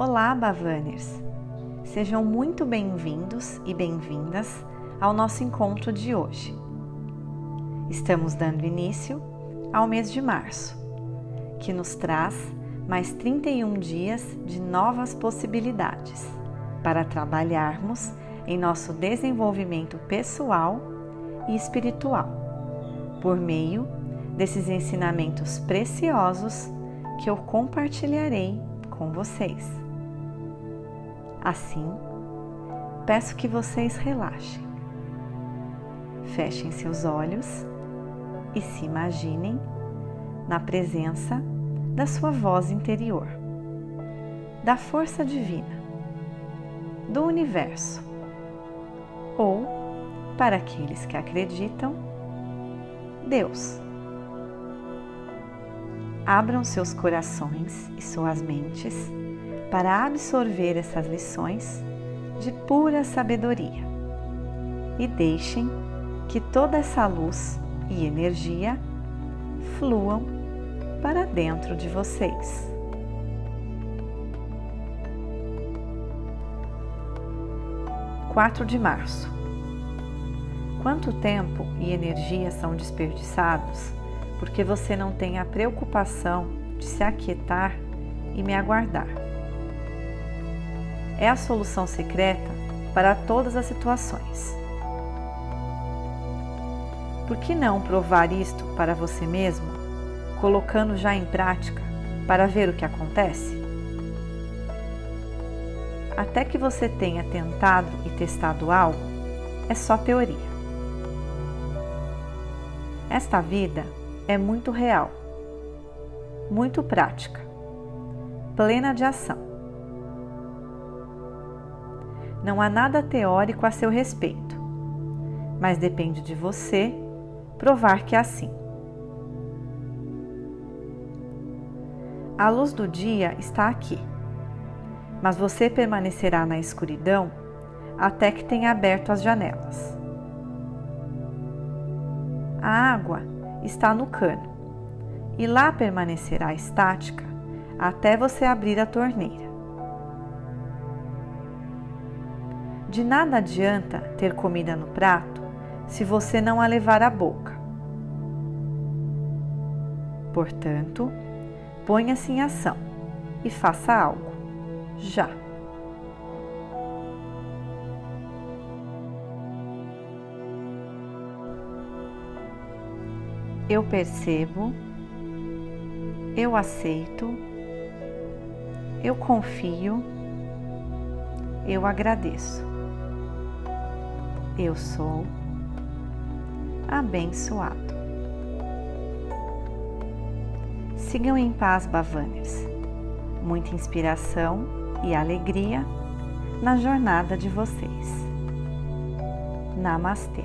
Olá, Bavaners! Sejam muito bem-vindos e bem-vindas ao nosso encontro de hoje. Estamos dando início ao mês de março, que nos traz mais 31 dias de novas possibilidades para trabalharmos em nosso desenvolvimento pessoal e espiritual, por meio desses ensinamentos preciosos que eu compartilharei com vocês. Assim, peço que vocês relaxem. Fechem seus olhos e se imaginem na presença da sua voz interior, da força divina, do universo, ou, para aqueles que acreditam, Deus. Abram seus corações e suas mentes para absorver essas lições de pura sabedoria e deixem que toda essa luz e energia fluam para dentro de vocês. Quatro de março. Quanto tempo e energia são desperdiçados porque você não tem a preocupação de se aquietar e me aguardar? É a solução secreta para todas as situações. Por que não provar isto para você mesmo, colocando já em prática para ver o que acontece? Até que você tenha tentado e testado algo, é só teoria. Esta vida é muito real, muito prática, plena de ação. Não há nada teórico a seu respeito, mas depende de você provar que é assim. A luz do dia está aqui, mas você permanecerá na escuridão até que tenha aberto as janelas. A água está no cano e lá permanecerá estática até você abrir a torneira. De nada adianta ter comida no prato se você não a levar à boca. Portanto, ponha-se em ação e faça algo, já. Eu percebo, eu aceito, eu confio, eu agradeço. Eu sou abençoado. Sigam em paz, Bavaners. Muita inspiração e alegria na jornada de vocês. Namastê.